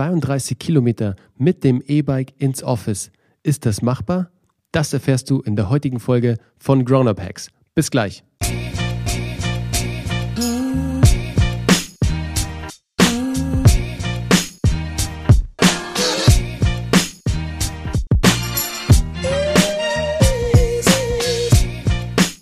32 Kilometer mit dem E-Bike ins Office. Ist das machbar? Das erfährst du in der heutigen Folge von Grown Up Hacks. Bis gleich.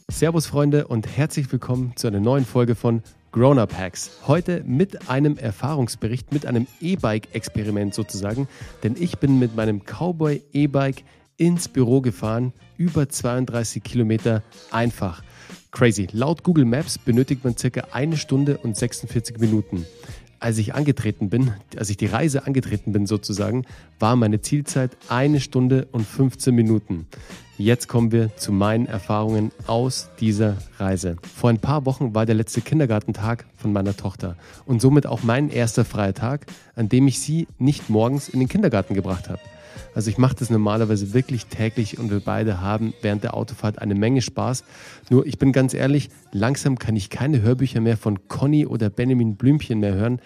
Servus Freunde und herzlich willkommen zu einer neuen Folge von Grown Up Hacks. Heute mit einem Erfahrungsbericht, mit einem E-Bike-Experiment sozusagen, denn ich bin mit meinem Cowboy E-Bike ins Büro gefahren, über 32 Kilometer einfach. Crazy. Laut Google Maps benötigt man circa eine Stunde und 46 Minuten. Als ich angetreten bin, als ich die Reise angetreten bin sozusagen, war meine Zielzeit eine Stunde und 15 Minuten. Jetzt kommen wir zu meinen Erfahrungen aus dieser Reise. Vor ein paar Wochen war der letzte Kindergartentag von meiner Tochter und somit auch mein erster freier Tag, an dem ich sie nicht morgens in den Kindergarten gebracht habe. Also ich mache das normalerweise wirklich täglich und wir beide haben während der Autofahrt eine Menge Spaß. Nur ich bin ganz ehrlich, langsam kann ich keine Hörbücher mehr von Conny oder Benjamin Blümchen mehr hören.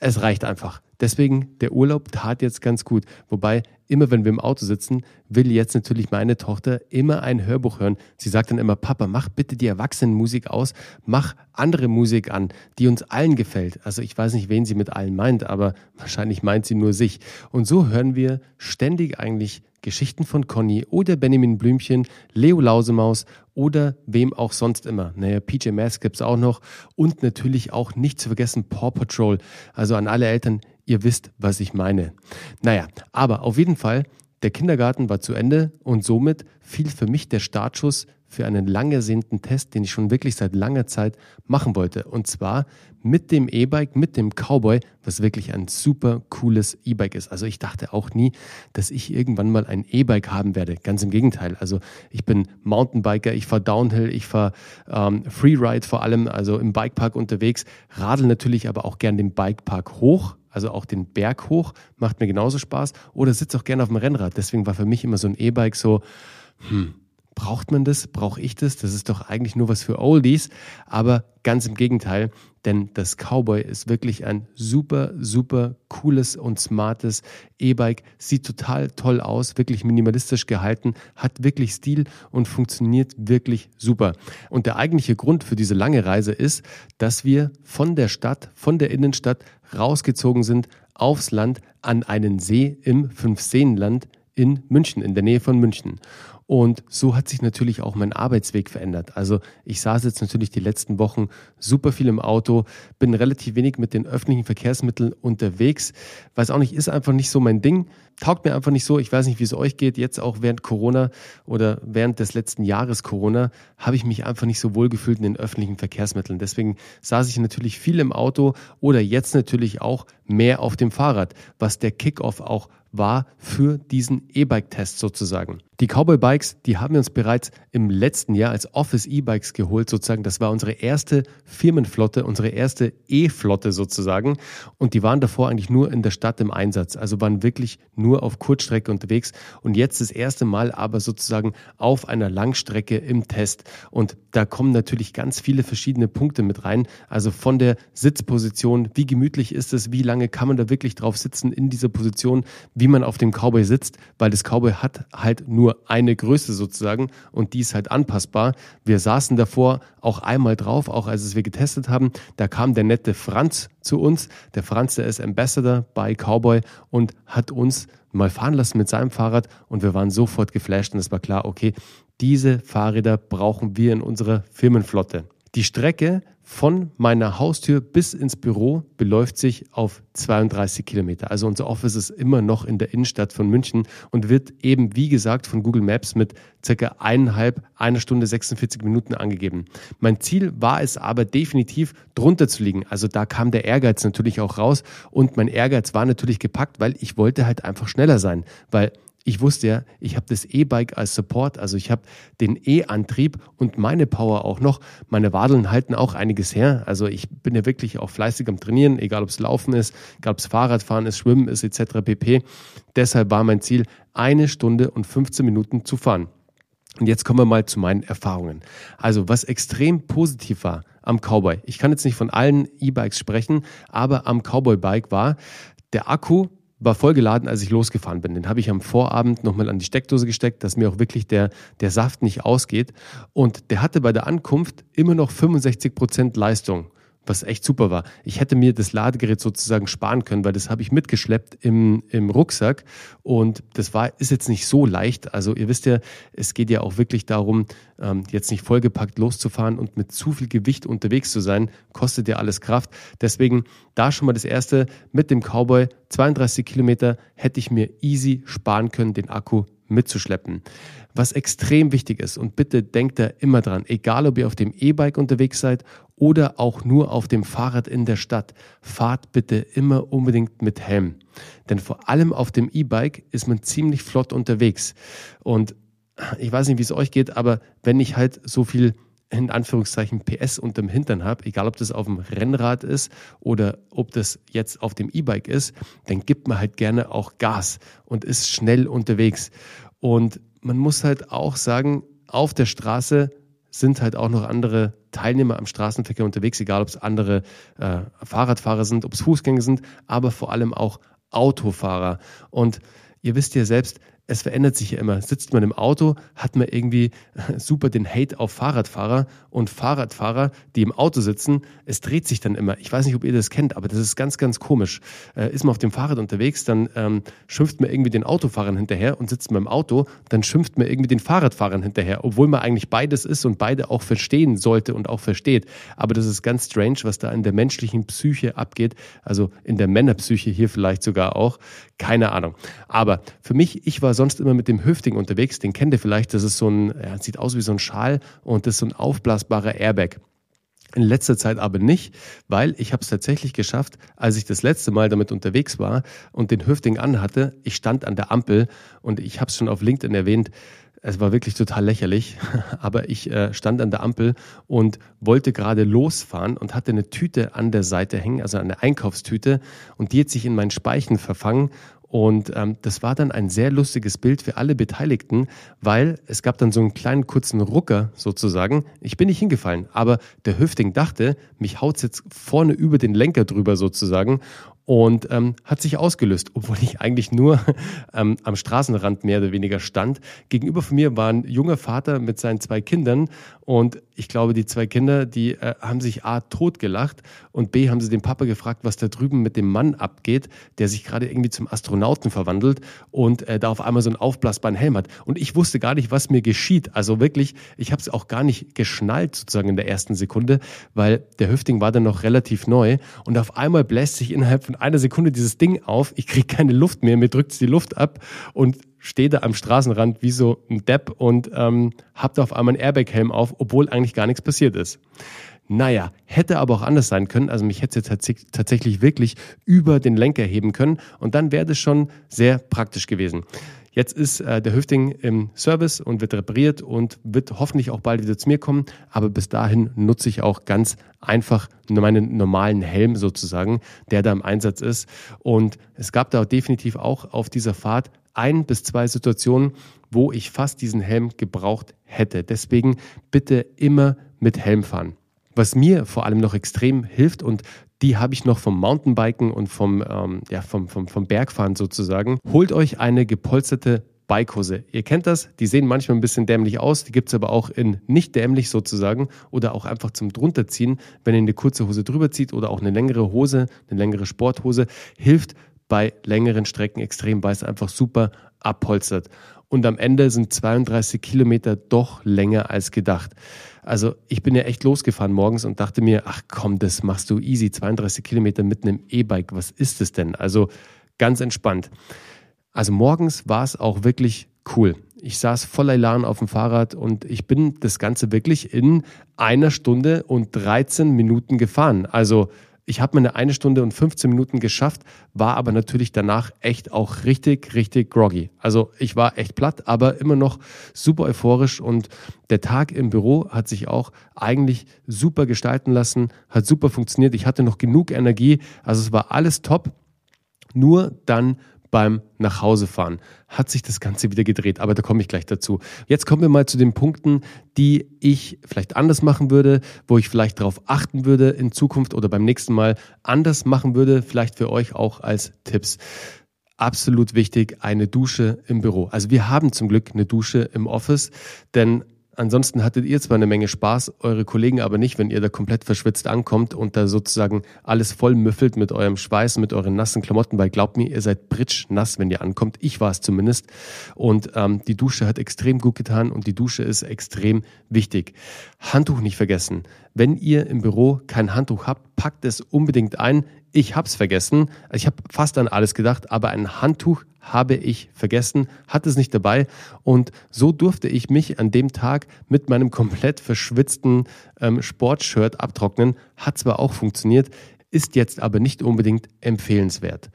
Es reicht einfach. Deswegen, der Urlaub tat jetzt ganz gut. Wobei, immer wenn wir im Auto sitzen, will jetzt natürlich meine Tochter immer ein Hörbuch hören. Sie sagt dann immer, Papa, mach bitte die Erwachsenenmusik aus, mach andere Musik an, die uns allen gefällt. Also ich weiß nicht, wen sie mit allen meint, aber wahrscheinlich meint sie nur sich. Und so hören wir ständig eigentlich Geschichten von Conny oder Benjamin Blümchen, Leo Lausemaus oder wem auch sonst immer. Naja, PJ Masks gibt's auch noch und natürlich auch nicht zu vergessen Paw Patrol. Also an alle Eltern, ihr wisst, was ich meine. Naja, aber auf jeden Fall, der Kindergarten war zu Ende und somit fiel für mich der Startschuss für einen lang ersehnten Test, den ich schon wirklich seit langer Zeit machen wollte. Und zwar mit dem E-Bike, mit dem Cowboy, was wirklich ein super cooles E-Bike ist. Also ich dachte auch nie, dass ich irgendwann mal ein E-Bike haben werde. Ganz im Gegenteil. Also ich bin Mountainbiker, ich fahre Downhill, ich fahre ähm, Freeride vor allem, also im Bikepark unterwegs, radel natürlich aber auch gern den Bikepark hoch also auch den Berg hoch, macht mir genauso Spaß. Oder sitze auch gerne auf dem Rennrad. Deswegen war für mich immer so ein E-Bike so, hm, Braucht man das? Brauche ich das? Das ist doch eigentlich nur was für Oldies. Aber ganz im Gegenteil, denn das Cowboy ist wirklich ein super, super cooles und smartes E-Bike. Sieht total toll aus, wirklich minimalistisch gehalten, hat wirklich Stil und funktioniert wirklich super. Und der eigentliche Grund für diese lange Reise ist, dass wir von der Stadt, von der Innenstadt rausgezogen sind aufs Land an einen See im Fünfseenland in München, in der Nähe von München. Und so hat sich natürlich auch mein Arbeitsweg verändert. Also ich saß jetzt natürlich die letzten Wochen super viel im Auto, bin relativ wenig mit den öffentlichen Verkehrsmitteln unterwegs. Weiß auch nicht, ist einfach nicht so mein Ding. Taugt mir einfach nicht so. Ich weiß nicht, wie es euch geht. Jetzt auch während Corona oder während des letzten Jahres Corona habe ich mich einfach nicht so wohl gefühlt in den öffentlichen Verkehrsmitteln. Deswegen saß ich natürlich viel im Auto oder jetzt natürlich auch mehr auf dem Fahrrad, was der Kickoff auch war für diesen E-Bike-Test sozusagen. Die Cowboy Bikes, die haben wir uns bereits im letzten Jahr als Office E-Bikes geholt sozusagen. Das war unsere erste Firmenflotte, unsere erste E-Flotte sozusagen. Und die waren davor eigentlich nur in der Stadt im Einsatz. Also waren wirklich nur auf Kurzstrecke unterwegs. Und jetzt das erste Mal aber sozusagen auf einer Langstrecke im Test. Und da kommen natürlich ganz viele verschiedene Punkte mit rein. Also von der Sitzposition, wie gemütlich ist es, wie lange kann man da wirklich drauf sitzen in dieser Position, wie man auf dem Cowboy sitzt, weil das Cowboy hat halt nur nur eine Größe sozusagen und die ist halt anpassbar. Wir saßen davor auch einmal drauf, auch als es wir getestet haben. Da kam der nette Franz zu uns. Der Franz, der ist Ambassador bei Cowboy und hat uns mal fahren lassen mit seinem Fahrrad und wir waren sofort geflasht und es war klar, okay, diese Fahrräder brauchen wir in unserer Firmenflotte. Die Strecke von meiner Haustür bis ins Büro beläuft sich auf 32 Kilometer. Also unser Office ist immer noch in der Innenstadt von München und wird eben, wie gesagt, von Google Maps mit circa eineinhalb, einer Stunde 46 Minuten angegeben. Mein Ziel war es aber definitiv drunter zu liegen. Also da kam der Ehrgeiz natürlich auch raus und mein Ehrgeiz war natürlich gepackt, weil ich wollte halt einfach schneller sein, weil ich wusste ja, ich habe das E-Bike als Support, also ich habe den E-Antrieb und meine Power auch noch. Meine Wadeln halten auch einiges her. Also ich bin ja wirklich auch fleißig am Trainieren, egal ob es Laufen ist, egal ob es Fahrradfahren ist, Schwimmen ist etc. pp. Deshalb war mein Ziel, eine Stunde und 15 Minuten zu fahren. Und jetzt kommen wir mal zu meinen Erfahrungen. Also was extrem positiv war am Cowboy. Ich kann jetzt nicht von allen E-Bikes sprechen, aber am Cowboy-Bike war, der Akku war vollgeladen, als ich losgefahren bin. Den habe ich am Vorabend nochmal an die Steckdose gesteckt, dass mir auch wirklich der, der Saft nicht ausgeht. Und der hatte bei der Ankunft immer noch 65 Prozent Leistung was echt super war. Ich hätte mir das Ladegerät sozusagen sparen können, weil das habe ich mitgeschleppt im, im Rucksack und das war, ist jetzt nicht so leicht. Also ihr wisst ja, es geht ja auch wirklich darum, ähm, jetzt nicht vollgepackt loszufahren und mit zu viel Gewicht unterwegs zu sein, kostet ja alles Kraft. Deswegen da schon mal das erste mit dem Cowboy, 32 Kilometer hätte ich mir easy sparen können, den Akku mitzuschleppen. Was extrem wichtig ist, und bitte denkt da immer dran, egal ob ihr auf dem E-Bike unterwegs seid oder auch nur auf dem Fahrrad in der Stadt, fahrt bitte immer unbedingt mit Helm. Denn vor allem auf dem E-Bike ist man ziemlich flott unterwegs. Und ich weiß nicht, wie es euch geht, aber wenn ich halt so viel in Anführungszeichen PS unterm Hintern habe, egal ob das auf dem Rennrad ist oder ob das jetzt auf dem E-Bike ist, dann gibt man halt gerne auch Gas und ist schnell unterwegs. Und man muss halt auch sagen, auf der Straße sind halt auch noch andere Teilnehmer am Straßenverkehr unterwegs, egal ob es andere äh, Fahrradfahrer sind, ob es Fußgänger sind, aber vor allem auch Autofahrer. Und ihr wisst ja selbst, es verändert sich ja immer. Sitzt man im Auto, hat man irgendwie super den Hate auf Fahrradfahrer und Fahrradfahrer, die im Auto sitzen, es dreht sich dann immer. Ich weiß nicht, ob ihr das kennt, aber das ist ganz, ganz komisch. Äh, ist man auf dem Fahrrad unterwegs, dann ähm, schimpft man irgendwie den Autofahrern hinterher und sitzt man im Auto, dann schimpft man irgendwie den Fahrradfahrern hinterher, obwohl man eigentlich beides ist und beide auch verstehen sollte und auch versteht. Aber das ist ganz strange, was da in der menschlichen Psyche abgeht, also in der Männerpsyche hier vielleicht sogar auch. Keine Ahnung. Aber für mich, ich war sonst immer mit dem Hüfting unterwegs. Den kennt ihr vielleicht. Das ist so ein, ja, sieht aus wie so ein Schal und das ist so ein aufblasbarer Airbag. In letzter Zeit aber nicht, weil ich habe es tatsächlich geschafft, als ich das letzte Mal damit unterwegs war und den Hüfting anhatte. Ich stand an der Ampel und ich habe es schon auf LinkedIn erwähnt. Es war wirklich total lächerlich, aber ich äh, stand an der Ampel und wollte gerade losfahren und hatte eine Tüte an der Seite hängen, also eine Einkaufstüte, und die hat sich in meinen Speichen verfangen und ähm, das war dann ein sehr lustiges Bild für alle Beteiligten, weil es gab dann so einen kleinen kurzen Rucker sozusagen. Ich bin nicht hingefallen, aber der Hüfting dachte, mich haut's jetzt vorne über den Lenker drüber sozusagen und ähm, hat sich ausgelöst, obwohl ich eigentlich nur ähm, am Straßenrand mehr oder weniger stand. Gegenüber von mir war ein junger Vater mit seinen zwei Kindern und ich glaube, die zwei Kinder, die äh, haben sich A totgelacht und B haben sie den Papa gefragt, was da drüben mit dem Mann abgeht, der sich gerade irgendwie zum Astronauten verwandelt und äh, da auf einmal so einen aufblasbaren Helm hat. Und ich wusste gar nicht, was mir geschieht. Also wirklich, ich habe es auch gar nicht geschnallt sozusagen in der ersten Sekunde, weil der Hüfting war dann noch relativ neu und auf einmal bläst sich innerhalb von einer Sekunde dieses Ding auf. Ich kriege keine Luft mehr, mir drückt die Luft ab und stehe da am Straßenrand wie so ein Depp und ähm, habe da auf einmal einen Airbag-Helm auf, obwohl eigentlich gar nichts passiert ist. Naja, hätte aber auch anders sein können. Also mich hätte es tatsächlich wirklich über den Lenker heben können und dann wäre das schon sehr praktisch gewesen. Jetzt ist äh, der Hüfting im Service und wird repariert und wird hoffentlich auch bald wieder zu mir kommen. Aber bis dahin nutze ich auch ganz einfach meinen normalen Helm sozusagen, der da im Einsatz ist. Und es gab da definitiv auch auf dieser Fahrt ein bis zwei Situationen, wo ich fast diesen Helm gebraucht hätte. Deswegen bitte immer mit Helm fahren. Was mir vor allem noch extrem hilft und die habe ich noch vom Mountainbiken und vom, ähm, ja, vom, vom, vom Bergfahren sozusagen. Holt euch eine gepolsterte Bikehose. Ihr kennt das, die sehen manchmal ein bisschen dämlich aus, die gibt es aber auch in nicht dämlich sozusagen oder auch einfach zum drunterziehen, wenn ihr eine kurze Hose drüber zieht oder auch eine längere Hose, eine längere Sporthose, hilft bei längeren Strecken extrem, weil es einfach super abpolstert. Und am Ende sind 32 Kilometer doch länger als gedacht. Also ich bin ja echt losgefahren morgens und dachte mir, ach komm, das machst du easy, 32 Kilometer mit einem E-Bike, was ist es denn? Also ganz entspannt. Also morgens war es auch wirklich cool. Ich saß voller Elan auf dem Fahrrad und ich bin das Ganze wirklich in einer Stunde und 13 Minuten gefahren. Also ich habe meine eine Stunde und 15 Minuten geschafft, war aber natürlich danach echt auch richtig, richtig groggy. Also ich war echt platt, aber immer noch super euphorisch und der Tag im Büro hat sich auch eigentlich super gestalten lassen, hat super funktioniert. Ich hatte noch genug Energie, also es war alles top. Nur dann beim Nachhausefahren hat sich das Ganze wieder gedreht, aber da komme ich gleich dazu. Jetzt kommen wir mal zu den Punkten, die ich vielleicht anders machen würde, wo ich vielleicht darauf achten würde in Zukunft oder beim nächsten Mal anders machen würde, vielleicht für euch auch als Tipps absolut wichtig, eine Dusche im Büro. Also wir haben zum Glück eine Dusche im Office, denn Ansonsten hattet ihr zwar eine Menge Spaß, eure Kollegen aber nicht, wenn ihr da komplett verschwitzt ankommt und da sozusagen alles voll müffelt mit eurem Schweiß, mit euren nassen Klamotten, weil glaubt mir, ihr seid britsch nass, wenn ihr ankommt. Ich war es zumindest. Und ähm, die Dusche hat extrem gut getan und die Dusche ist extrem wichtig. Handtuch nicht vergessen. Wenn ihr im Büro kein Handtuch habt, packt es unbedingt ein. Ich hab's vergessen. Ich habe fast an alles gedacht, aber ein Handtuch habe ich vergessen, hatte es nicht dabei und so durfte ich mich an dem Tag mit meinem komplett verschwitzten ähm, Sportshirt abtrocknen. Hat zwar auch funktioniert, ist jetzt aber nicht unbedingt empfehlenswert.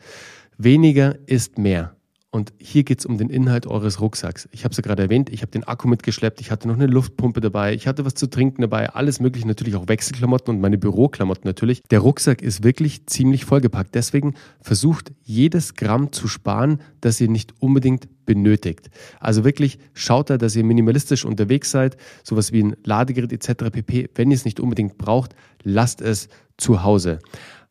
Weniger ist mehr. Und hier geht es um den Inhalt eures Rucksacks. Ich habe es ja gerade erwähnt, ich habe den Akku mitgeschleppt, ich hatte noch eine Luftpumpe dabei, ich hatte was zu trinken dabei, alles mögliche, natürlich auch Wechselklamotten und meine Büroklamotten natürlich. Der Rucksack ist wirklich ziemlich vollgepackt. Deswegen versucht jedes Gramm zu sparen, das ihr nicht unbedingt benötigt. Also wirklich schaut da, dass ihr minimalistisch unterwegs seid, sowas wie ein Ladegerät etc. pp. Wenn ihr es nicht unbedingt braucht, lasst es zu Hause.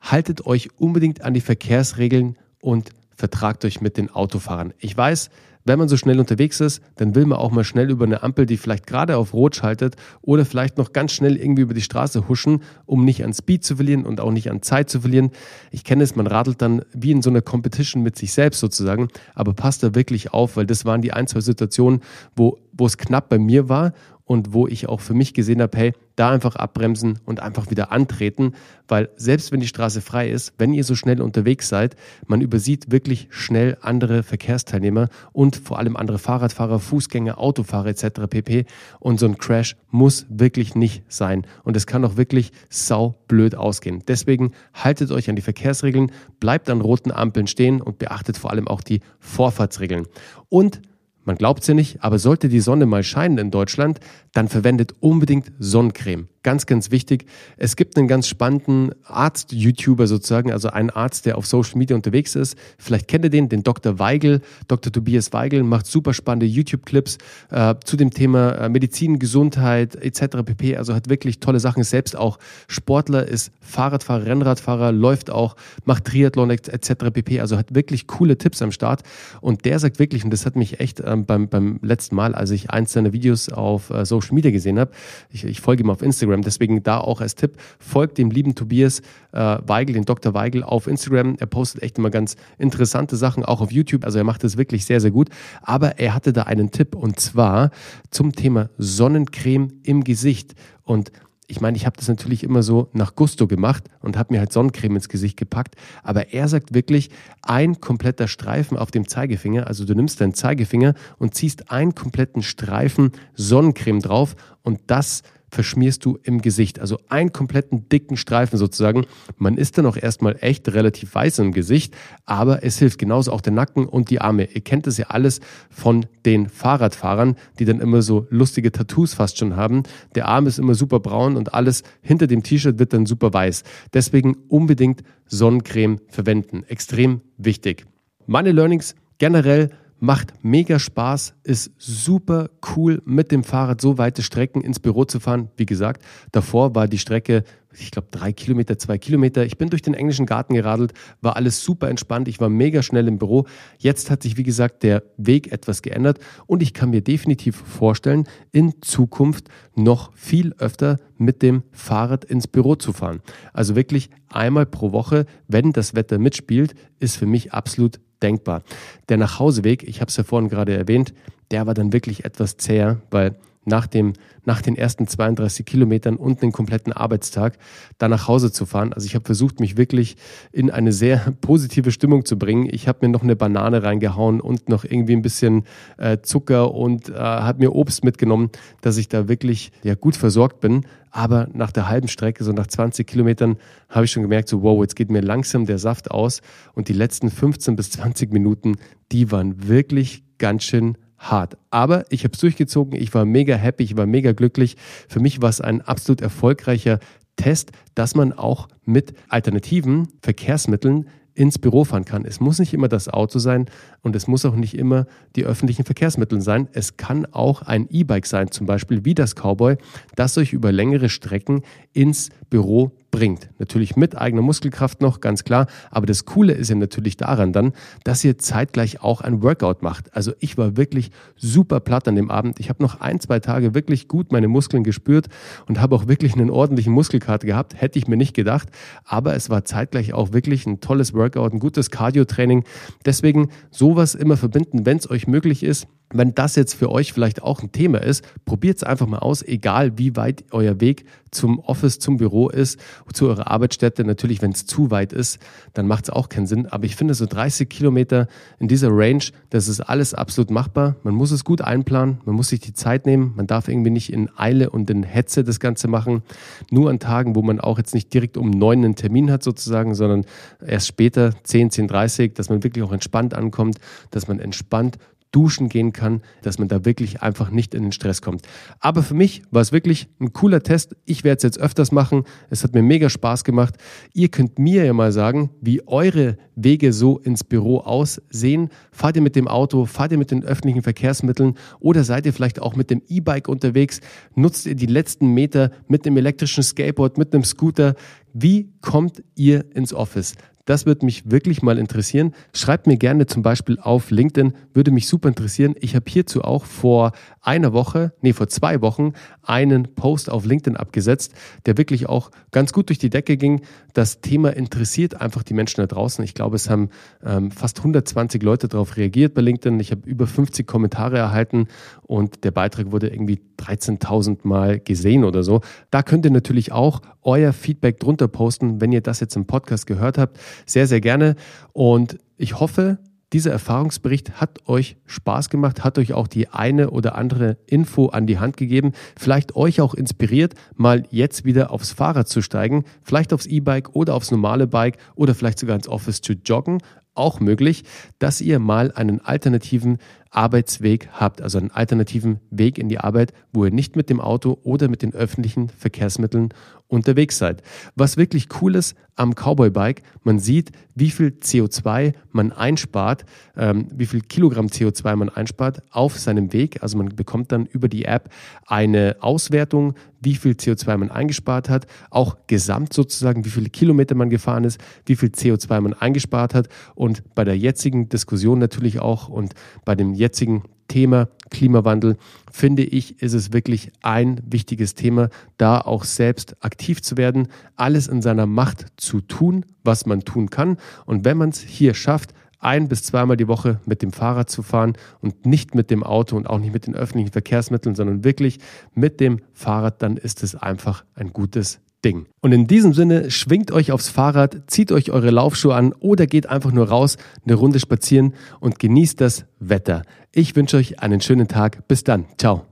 Haltet euch unbedingt an die Verkehrsregeln und vertragt euch mit den Autofahrern. Ich weiß, wenn man so schnell unterwegs ist, dann will man auch mal schnell über eine Ampel, die vielleicht gerade auf Rot schaltet oder vielleicht noch ganz schnell irgendwie über die Straße huschen, um nicht an Speed zu verlieren und auch nicht an Zeit zu verlieren. Ich kenne es, man radelt dann wie in so einer Competition mit sich selbst sozusagen, aber passt da wirklich auf, weil das waren die ein, zwei Situationen, wo, wo es knapp bei mir war und wo ich auch für mich gesehen habe, hey, da einfach abbremsen und einfach wieder antreten, weil selbst wenn die Straße frei ist, wenn ihr so schnell unterwegs seid, man übersieht wirklich schnell andere Verkehrsteilnehmer und vor allem andere Fahrradfahrer, Fußgänger, Autofahrer etc. pp. Und so ein Crash muss wirklich nicht sein und es kann auch wirklich sau blöd ausgehen. Deswegen haltet euch an die Verkehrsregeln, bleibt an roten Ampeln stehen und beachtet vor allem auch die Vorfahrtsregeln. Und man glaubt ja nicht, aber sollte die Sonne mal scheinen in Deutschland, dann verwendet unbedingt Sonnencreme. Ganz, ganz wichtig. Es gibt einen ganz spannenden Arzt-YouTuber sozusagen, also einen Arzt, der auf Social Media unterwegs ist. Vielleicht kennt ihr den, den Dr. Weigel. Dr. Tobias Weigel macht super spannende YouTube-Clips äh, zu dem Thema äh, Medizin, Gesundheit etc. pp. Also hat wirklich tolle Sachen. Ist selbst auch Sportler, ist Fahrradfahrer, Rennradfahrer, läuft auch, macht Triathlon etc. pp. Also hat wirklich coole Tipps am Start. Und der sagt wirklich, und das hat mich echt ähm, beim, beim letzten Mal, als ich eins seiner Videos auf äh, Social Media gesehen habe, ich, ich folge ihm auf Instagram, Instagram. Deswegen da auch als Tipp, folgt dem lieben Tobias äh, Weigel, den Dr. Weigel auf Instagram. Er postet echt immer ganz interessante Sachen, auch auf YouTube. Also er macht das wirklich sehr, sehr gut. Aber er hatte da einen Tipp und zwar zum Thema Sonnencreme im Gesicht. Und ich meine, ich habe das natürlich immer so nach Gusto gemacht und habe mir halt Sonnencreme ins Gesicht gepackt. Aber er sagt wirklich, ein kompletter Streifen auf dem Zeigefinger, also du nimmst deinen Zeigefinger und ziehst einen kompletten Streifen Sonnencreme drauf und das verschmierst du im Gesicht. Also einen kompletten dicken Streifen sozusagen. Man ist dann auch erstmal echt relativ weiß im Gesicht, aber es hilft genauso auch der Nacken und die Arme. Ihr kennt das ja alles von den Fahrradfahrern, die dann immer so lustige Tattoos fast schon haben. Der Arm ist immer super braun und alles hinter dem T-Shirt wird dann super weiß. Deswegen unbedingt Sonnencreme verwenden. Extrem wichtig. Meine Learnings generell macht mega Spaß, ist super cool, mit dem Fahrrad so weite Strecken ins Büro zu fahren. Wie gesagt, davor war die Strecke, ich glaube, drei Kilometer, zwei Kilometer. Ich bin durch den englischen Garten geradelt, war alles super entspannt. Ich war mega schnell im Büro. Jetzt hat sich, wie gesagt, der Weg etwas geändert und ich kann mir definitiv vorstellen, in Zukunft noch viel öfter mit dem Fahrrad ins Büro zu fahren. Also wirklich einmal pro Woche, wenn das Wetter mitspielt, ist für mich absolut denkbar. Der Nachhauseweg, ich habe es ja vorhin gerade erwähnt, der war dann wirklich etwas zäher, weil nach, dem, nach den ersten 32 Kilometern und den kompletten Arbeitstag da nach Hause zu fahren. Also ich habe versucht, mich wirklich in eine sehr positive Stimmung zu bringen. Ich habe mir noch eine Banane reingehauen und noch irgendwie ein bisschen äh, Zucker und äh, habe mir Obst mitgenommen, dass ich da wirklich ja, gut versorgt bin. Aber nach der halben Strecke, so nach 20 Kilometern, habe ich schon gemerkt, so wow, jetzt geht mir langsam der Saft aus. Und die letzten 15 bis 20 Minuten, die waren wirklich ganz schön hart. Aber ich habe es durchgezogen, ich war mega happy, ich war mega glücklich. Für mich war es ein absolut erfolgreicher Test, dass man auch mit alternativen Verkehrsmitteln ins Büro fahren kann. Es muss nicht immer das Auto sein und es muss auch nicht immer die öffentlichen Verkehrsmittel sein. Es kann auch ein E-Bike sein, zum Beispiel wie das Cowboy, das euch über längere Strecken ins Büro bringt. Natürlich mit eigener Muskelkraft noch, ganz klar. Aber das Coole ist ja natürlich daran dann, dass ihr zeitgleich auch ein Workout macht. Also ich war wirklich super platt an dem Abend. Ich habe noch ein, zwei Tage wirklich gut meine Muskeln gespürt und habe auch wirklich einen ordentlichen Muskelkater gehabt. Hätte ich mir nicht gedacht. Aber es war zeitgleich auch wirklich ein tolles Workout, ein gutes Cardio-Training. Deswegen sowas immer verbinden, wenn es euch möglich ist. Wenn das jetzt für euch vielleicht auch ein Thema ist, probiert es einfach mal aus, egal wie weit euer Weg zum Office, zum Büro ist, zu eurer Arbeitsstätte. Natürlich, wenn es zu weit ist, dann macht es auch keinen Sinn. Aber ich finde, so 30 Kilometer in dieser Range, das ist alles absolut machbar. Man muss es gut einplanen, man muss sich die Zeit nehmen, man darf irgendwie nicht in Eile und in Hetze das Ganze machen. Nur an Tagen, wo man auch jetzt nicht direkt um neun einen Termin hat sozusagen, sondern erst später, 10, 10, 30, dass man wirklich auch entspannt ankommt, dass man entspannt duschen gehen kann, dass man da wirklich einfach nicht in den Stress kommt. Aber für mich war es wirklich ein cooler Test. Ich werde es jetzt öfters machen. Es hat mir mega Spaß gemacht. Ihr könnt mir ja mal sagen, wie eure Wege so ins Büro aussehen. Fahrt ihr mit dem Auto, fahrt ihr mit den öffentlichen Verkehrsmitteln oder seid ihr vielleicht auch mit dem E-Bike unterwegs? Nutzt ihr die letzten Meter mit dem elektrischen Skateboard, mit einem Scooter? Wie kommt ihr ins Office? Das würde mich wirklich mal interessieren. Schreibt mir gerne zum Beispiel auf LinkedIn, würde mich super interessieren. Ich habe hierzu auch vor einer Woche, nee, vor zwei Wochen einen Post auf LinkedIn abgesetzt, der wirklich auch ganz gut durch die Decke ging. Das Thema interessiert einfach die Menschen da draußen. Ich glaube, es haben ähm, fast 120 Leute darauf reagiert bei LinkedIn. Ich habe über 50 Kommentare erhalten und der Beitrag wurde irgendwie 13.000 Mal gesehen oder so. Da könnt ihr natürlich auch euer Feedback drunter posten, wenn ihr das jetzt im Podcast gehört habt sehr, sehr gerne. Und ich hoffe, dieser Erfahrungsbericht hat euch Spaß gemacht, hat euch auch die eine oder andere Info an die Hand gegeben, vielleicht euch auch inspiriert, mal jetzt wieder aufs Fahrrad zu steigen, vielleicht aufs E-Bike oder aufs normale Bike oder vielleicht sogar ins Office zu joggen. Auch möglich, dass ihr mal einen alternativen Arbeitsweg habt, also einen alternativen Weg in die Arbeit, wo ihr nicht mit dem Auto oder mit den öffentlichen Verkehrsmitteln unterwegs seid. Was wirklich cool ist am Cowboy Bike, man sieht, wie viel CO2 man einspart, ähm, wie viel Kilogramm CO2 man einspart auf seinem Weg. Also man bekommt dann über die App eine Auswertung, wie viel CO2 man eingespart hat, auch gesamt sozusagen, wie viele Kilometer man gefahren ist, wie viel CO2 man eingespart hat und bei der jetzigen Diskussion natürlich auch und bei dem jetzigen Thema Klimawandel, finde ich, ist es wirklich ein wichtiges Thema, da auch selbst aktiv zu werden, alles in seiner Macht zu tun, was man tun kann. Und wenn man es hier schafft, ein bis zweimal die Woche mit dem Fahrrad zu fahren und nicht mit dem Auto und auch nicht mit den öffentlichen Verkehrsmitteln, sondern wirklich mit dem Fahrrad, dann ist es einfach ein gutes Ding. Und in diesem Sinne, schwingt euch aufs Fahrrad, zieht euch eure Laufschuhe an oder geht einfach nur raus, eine Runde spazieren und genießt das Wetter. Ich wünsche euch einen schönen Tag. Bis dann. Ciao.